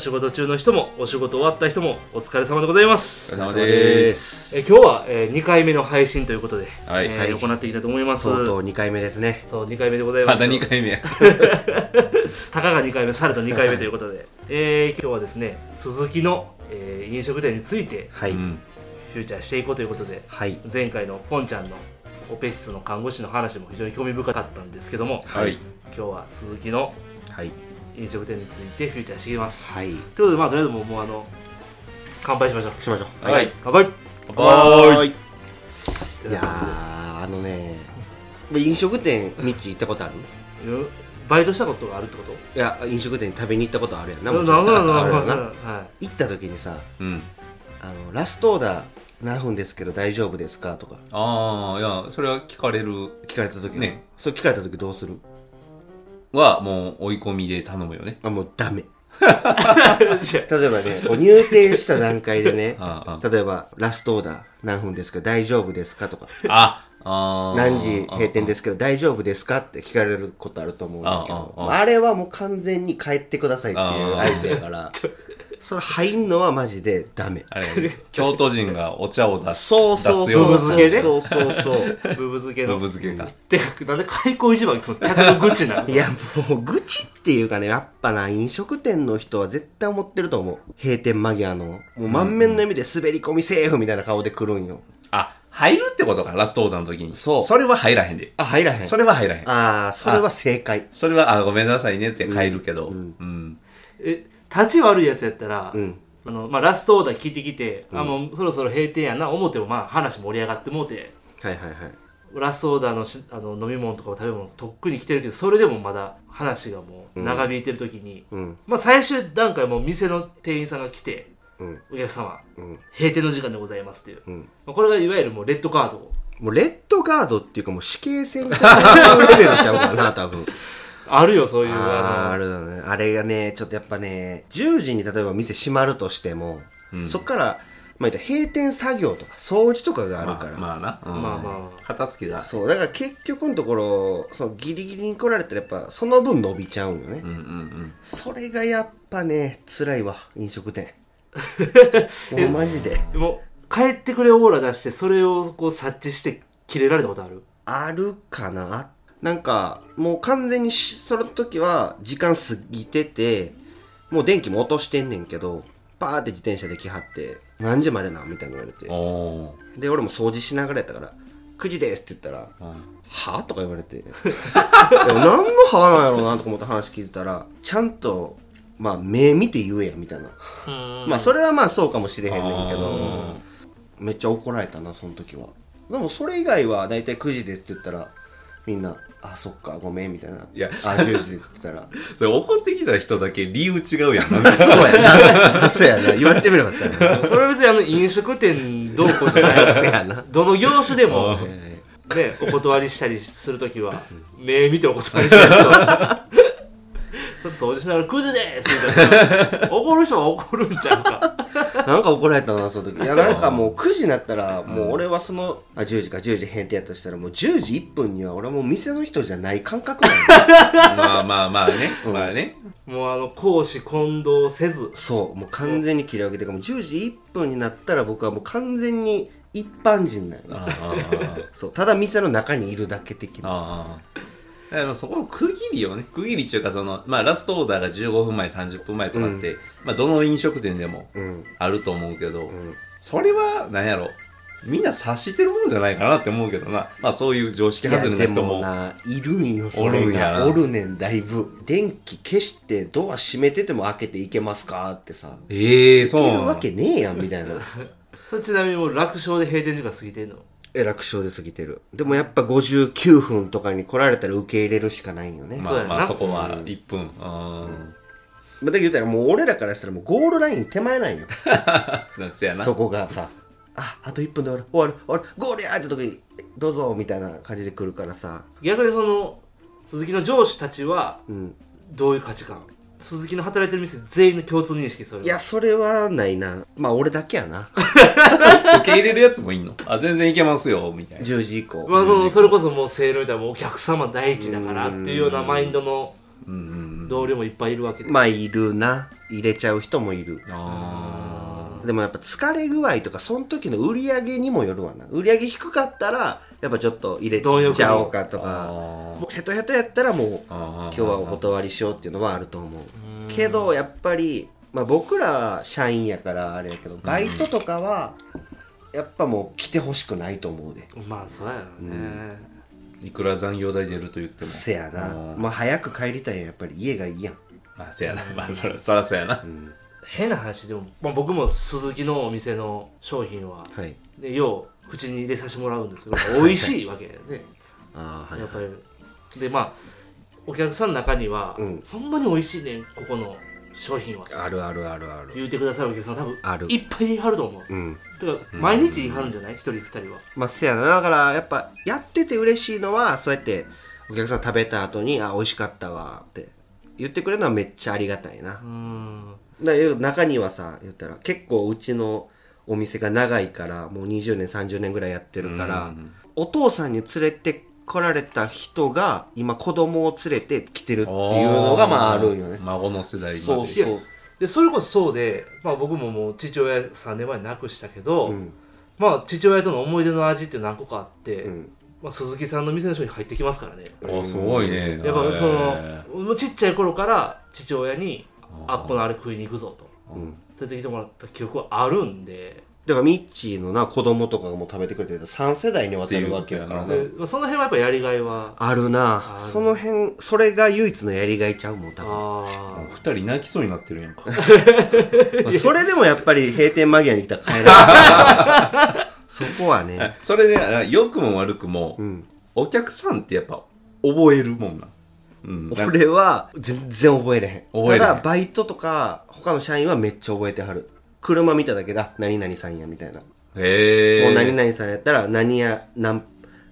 お仕事中の人もお仕事終わった人もお疲れ様でございます。お疲れ様です。え今日は、え2回目の配信ということで、はい。えーはい行っていきたいと思います。とうとう2回目ですね。そう2回目でございまますだ2回目や。たかが2回目された2回目ということで、えー今日はですね鈴木の、えー飲食店についてはい、うん。フューチャーしていこうということではい。前回のポンちゃんのオペ室の看護師の話も非常に興味深かったんですけどもはい。今日は鈴木のはい飲食店についてフューチャーしていきます。はい。ということでまあとりあえずもうもうあの乾杯しましょう。しましょう。はい。乾杯。はーいいいやーあのね飲食店ミッチ行ったことある？うんバイトしたことがあるってこと？いや飲食店食べに行ったことあるやんななもちろん。行った時にさうんあのラストオーダー何分ですけど大丈夫ですかとかああいやそれは聞かれる聞かれた時ねそう聞かれた時どうするはもう追い込みで頼むよね。あもうダメ。例えばねこう入店した段階でね ああ。例えばラストオーダー何分ですか？大丈夫ですか？とか。ああー。何時閉店ですけど大丈夫ですか？って聞かれることあると思うんだけど。あれはもう完全に帰ってくださいっていう合図やから それ入んのはマジでダメ。あれ京都人がお茶を出すそうそうそう。ブ漬けねそうそうそうあブブ漬けのぶ漬けが。てかなんで開口一番その客の愚痴なん？いやもう愚痴っていうかねやっぱな飲食店の人は絶対思ってると思う。閉店間際の。もう満面の笑みで滑り込みセーフみたいな顔で来るんよ。あ入るってことかラストオーダーの時に。そう。それは入らへんで。あ入らへん。それは入らへん。ああそれは正解。それはあごめんなさいねって帰るけど。ううん。ん。え立ち悪いやつやったら、うん。あのまあ、ラストオーダー聞いてきて、あもうそろそろ閉店やな思ってもまあ話盛り上がってもうて。はいはいはい。ラストオーダーのしあの飲み物とか食べ物とっくに来てるけどそれでもまだ話がもう長引いてる時に、うん。まあ最終段階もう店の店員さんが来てうん。お客様うん。閉店の時間でございますっていう、うん。まあこれがいわゆるもうレッドカードを。もうレッドガードっていうかもう死刑宣告レベルちゃうかな多分あるよそういうあーあの。あるよね。あれがねちょっとやっぱね10時に例えば店閉まるとしても、うん。そっから、まあ、閉店作業とか掃除とかがあるから、まあ、まあな、うん。まあまあ。片付けが。そう。だから結局のところそのギリギリに来られたらやっぱその分伸びちゃうんよね、うんうんうん。それがやっぱね辛いわ飲食店。もうマジで。でも帰ってくれオーラ出してそれをこう察知して切れられたことある？あるかな。あなんかもう完全にしその時は時間過ぎててもう電気も落としてんねんけどパーって自転車で来はって何時までなみたいに言われて。で俺も掃除しながらやったから9時ですって言ったらはとか言われて。でも何のはなんやろうなとか思って話聞いてたらちゃんとまあ目見て言えやみたいな。まあそれはまあそうかもしれへんねんけどめっちゃ怒られたなその時は。でもそれ以外は大体9時ですって言ったらみんな「あそっかごめん」みたいな。いや。あ10時ですって言ったら。それ怒ってきた人だけ理由違うやん。そうやな。そうやな。言われてみればそうやな。それは別にあの飲食店どうこうじゃない。そうやな。どの業種でも。えねお断りしたりするときは目見てお断りしないと掃除しながら9時ですみたいな。怒る人は怒るんちゃうか。ー なんか怒られたなその時。いやなんかもう9時になったらもう俺はそのあ10時か10時閉店やとしたらもう10時1分には俺はもう店の人じゃない感覚なんだ まあまあまあね、うん。まあね。もうあの公私混同せず。そう。もう完全に切り上げてかもう10時1分になったら僕はもう完全に一般人なんよああそう。ただ店の中にいるだけ的な。ああだからそこの区切りをね区切りっていうかそのまあラストオーダーが15分前30分前とかって、まあどの飲食店でもうん。あると思うけど、うん。それは何やろみんな察してるもんじゃないかなって思うけどな。まあそういう常識外れなで人ももないるんよそおるれんやな。がおるねんだいぶ。電気消してドア閉めてても開けていけますかってさ。ええそういけなのるわけねえやんみたいな。それちなみにもう楽勝で閉店時間過ぎてんの？え楽勝で過ぎてる。でもやっぱ59分とかに来られたら受け入れるしかないんよね、まあまあそこは1分。うん。まあ、だけど言ったらもう俺らからしたらもうゴールライン手前なんよ。なんせやな。そこがさああと1分で終わる。終わる。終わるゴールやーって時にどうぞみたいな感じで来るからさ。逆にその鈴木の上司たちはうん。どういう価値観鈴木の働いてる店全員の共通認識それいやそれはないな。まあ俺だけやな。受け入れるやつもいんの？あ全然いけますよみたいな。10時以降、まあそのそれこそもうせーのみたいなお客様第一だからっていうようなマインドの同僚もいっぱいいるわけで、まあいるな。入れちゃう人もいる。あでもやっぱ疲れ具合とかその時の売り上げにもよるわな。売り上げ低かったらやっぱちょっと入れちゃおうかとーか。あもうヘトヘトやったらもう今今日はお断りしようっていうのはあると思う。けどやっぱり、まあ、僕らは社員やからあれやけどバイトとかはやっぱもう来てほしくないと思うで。まあそうやろね、いくら残業代出ると言っても。せやな。うんまあ早く帰りたいんや。やっぱり家がいいやん。まあせやな。まあそらそらそうやな変な話でも、まあ、僕も鈴木のお店の商品は、はい。ね、よう口に入れさせてもらうんですけど 美味しいわけだよね。ああはいやっぱり。でまあお客さんの中には、うん。ほんまに美味しいねんここの商品は。あるあるあるある。言うてくださるお客さん多分ある。いっぱい言いはると思う。うん。てか毎日言いはるんじゃない？一人二人は。まあせやな。だからやっぱやってて嬉しいのはそうやってお客さん食べた後に「あ美味しかったわ」って言ってくれるのはめっちゃありがたいな。うーんだ中にはさ言ったら結構うちのお店が長いからもう20年30年ぐらいやってるから、うんお父さんに連れて来られた人が今子供を連れて来てるっていうのがまああるんよね。孫の世代そうそう。でそれこそそうで、まあ、僕ももう父親3年前に亡くしたけど、うん。まあ父親との思い出の味って何個かあって、うん。まあ、鈴木さんの店の商品入ってきますからね。あすごいね。やっぱそへのちっちゃい頃から父親にあっこのあれ食いに行くぞと。うん。連れてきてもらった記憶はあるんで。だからミッチーのな子供とかがもう食べてくれてる3世代にわたるわけやからな。っていう。でまあその辺はやっぱやりがいはあるな。ある。その辺それが唯一のやりがいちゃうもん多分あー。二人泣きそうになってるやんか。まあそれでもやっぱり閉店間際に来たら帰れない。そこはね。それであ良くも悪くも、うん。お客さんってやっぱ覚えるもんなうん。俺は全然覚えれへん。覚えれへん。ただバイトとか他の社員はめっちゃ覚えてはる。車見ただけだ何々さんやみたいな、へえ。もう何々さんやったら何や何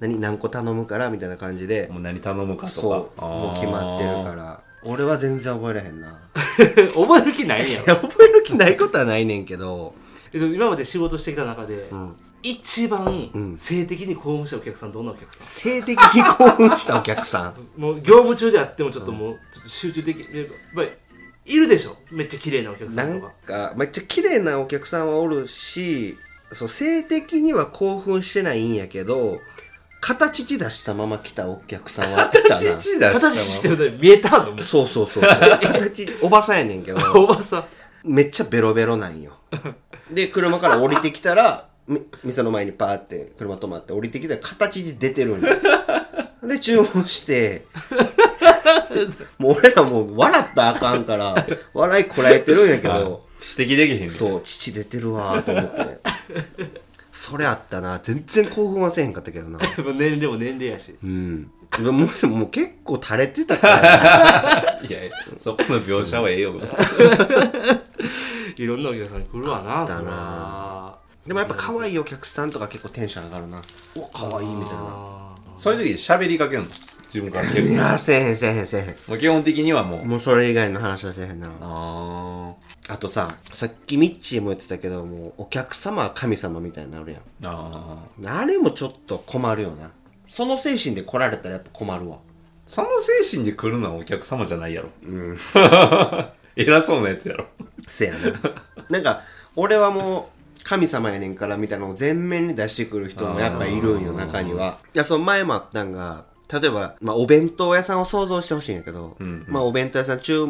何何個頼むからみたいな感じで。もう何頼むかとか。そう。もう決まってるから。俺は全然覚えれへんな。ー 覚える気ないんやろいや覚える気ないことはないねんけど。えっと今まで仕事してきた中で、ん一番うん。性的に興奮したお客さんどんなお客さん？性的に興奮したお客さん。もう業務中であってもちょっともうちょっと集中できやっぱりいるでしょ？めっちゃ綺麗なお客さなんんとか。かめっちゃ綺麗なお客さんはおるしそう性的には興奮してないんやけど形地出したまま来たお客さんは来たな。父出した。の形してるのに見えたの？もうそうそうそうそう。形おばさんやねんけど。おばさん。めっちゃベロベロなんよ。で車から降りてきたらみ店の前にパーって車止まって降りてきたら形で出てるんよ。で注文して。もう俺らもう笑ったらあかんから笑いこらえてるんやけど。指摘できへんね。んそう父出てるわーと思って。それあったな。全然興奮はせへんかったけどな。年齢も年齢やし。うん。もうもう結構垂れてたから。いやそこの描写はええよ。いろんなお客さん来るわなそあったな。らでもやっぱ可愛いお客さんとか結構テンション上がるな。お可愛いみたいな。あそういう時喋りかけるの？自分から結い構やーせえへんせえへんせえへん。もう基本的にはもう。もうそれ以外の話はせえへんな。ああとささっきミッチーも言ってたけどもうお客様は神様みたいになるやん。ーあー。あれもちょっと困るよな。その精神で来られたらやっぱ困るわ。その精神で来るのはお客様じゃないやろ。うん。偉そうなやつやろ。せやな。なんか俺はもう神様やねんからみたいなのを前面に出してくる人もやっぱいるんよ中には。いやその前もあったんが例えば、まあ、お弁当屋さんを想像してほしいんやけど、うんうん。まあお弁当屋さん注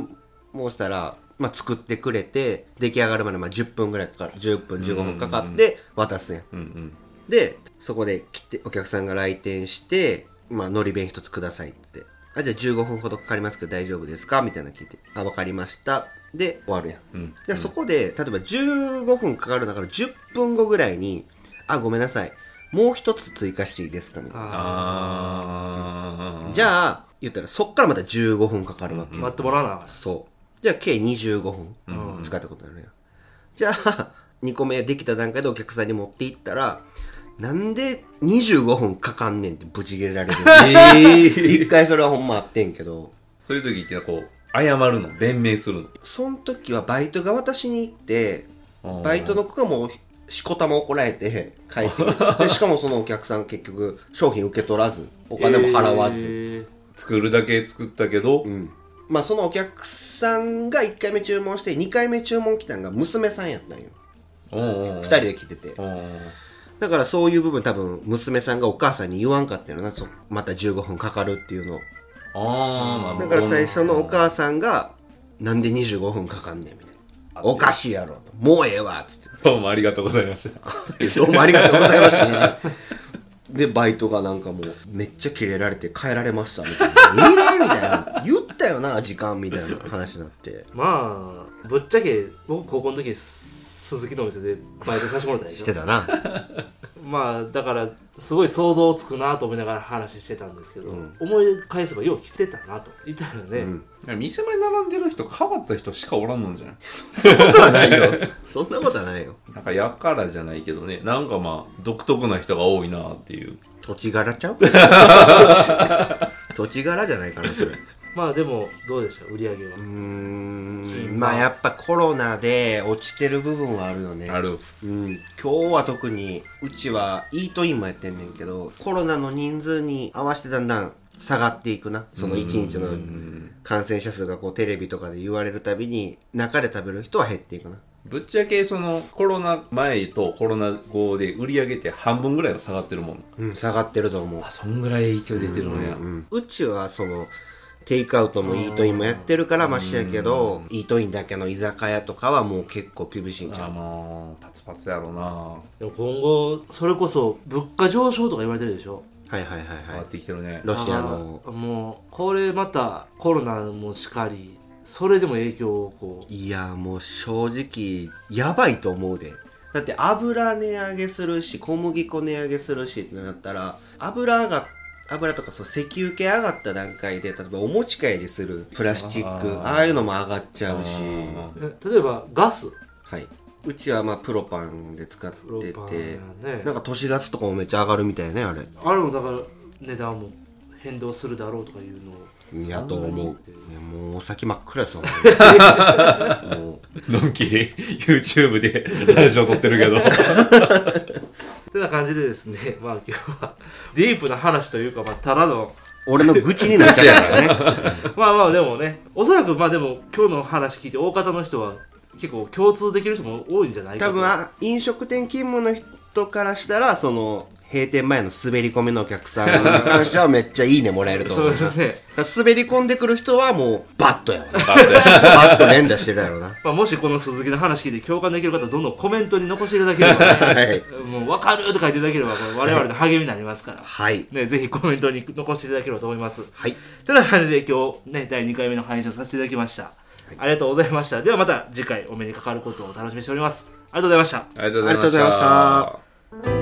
文したらまあ、作ってくれて出来上がるまでまあ10分ぐらいかかる。10分15分かかって渡すやん。うんうん。でそこで来てお客さんが来店して「まあ、のり弁一つください」って「あじゃあ15分ほどかかりますけど大丈夫ですか?」みたいなの聞いて「あ分かりました」で終わるやん、うん。でそこで例えば15分かかるんだから10分後ぐらいに「あごめんなさい。もう一つ追加していいですか?」みたいな。ああじゃあ言ったらそっからまた15分かかるわけ、待ってもらわなそう。じゃあ計25分うん。使ったことになるやん、じゃあ 2個目できた段階でお客さんに持っていったらなんで25分かかんねんってブチ切れられるええ 一回それはほんまあってんけど。そういう時ってこう謝るの？弁明するの？その時はバイトが私に行ってうんバイトの子がもうしこたま怒られて帰ってしかもそのお客さん結局商品受け取らずお金も払わず、え作るだけ作ったけど、うん。まあそのお客さんが1回目注文して2回目注文来たんが娘さんやったんよ。おうおう2人で来ててだからそういう部分多分娘さんがお母さんに言わんかったよなそまた15分かかるっていうのをああ、まあ、だから最初のお母さんがなんで25分かかんねんみたいなおかしいやろもうええわっつってどうもありがとうございました。どうもありがとうございましたね。で、バイトがなんかもう、めっちゃキレられて帰られましたみたいな。ええみたいな。言ったよな、時間みたいな話になって。まあぶっちゃけ僕高校の時鈴木のお店でバイトさせてもらったんでしょ？してたな。まあだからすごい想像つくなと思いながら話してたんですけど、思い返せばよう来てたなと言ったらね、店前並んでる人変わった人しかおらんのんじゃない？そんなことはないよ。そんなことはないよ。なんかやからじゃないけどねなんかまあ独特な人が多いなっていう土地柄ちゃう？土地柄じゃないかな、それ。まあでもどうでした？売り上げは、うーん。まあやっぱコロナで落ちてる部分はあるよね。ある。うん、今日は特にうちはイートインもやってんねんけどコロナの人数に合わせてだんだん下がっていくな。その1日の感染者数がこうテレビとかで言われるたびに中で食べる人は減っていくな。ぶっちゃけそのコロナ前とコロナ後で売り上げって半分ぐらいは下がってるもん。うん下がってると思う。あそんぐらい影響出てるのや、うん、うちはそのテイクアウトもイートインもやってるからマシやけどイートインだけの居酒屋とかはもう結構厳しいんちゃあうのーパツパツやろうな。でも今後それこそ物価上昇とか言われてるでしょ？はいはいはい変わはいってきてるね。ロシアの。あもうこれまたコロナもしかりそれでも影響をこう。いやもう正直やばいと思うで。だって油値上げするし小麦粉値上げするしってなったら油が油とかそう石油系上がった段階で例えばお持ち帰りするプラスチックあー。ああいうのも上がっちゃうし。え例えばガス。はい。うちはまあプロパンで使っててやね。なんか都市ガスとかもめっちゃ上がるみたいねあれ。あれもだから値段も変動するだろうとかいうのを。やと思う。いやもうお先真っ暗ですよ もう。のんき YouTube でラジオ撮ってるけど。て な感じでですね まあ今日はディープな話というかまあただの俺の愚痴になっちゃうからね。まあまあでもねおそらくまあでも今日の話聞いて大方の人は結構共通できる人も多いんじゃないかと。多分あ飲食店勤務の人からしたらその閉店前の滑り込みのお客さんに関してはめっちゃいいねもらえるとそう。思うですね、滑り込んでくる人はもうバッとやわな。だってバッと連打してるやろなまあ、もしこの鈴木の話聞いて共感できる方どんどんコメントに残していただければ、はね、い。もう分かると書いていただければこれ我々の励みになりますから、はい。ね、ぜひコメントに残していただければと思います。はい。てな感じで今日ね第2回目の配信をさせていただきました、ありがとうございました。ではまた次回お目にかかることをお楽しみにしております。ありがとうございました。ありがとうございましありがとうございましたた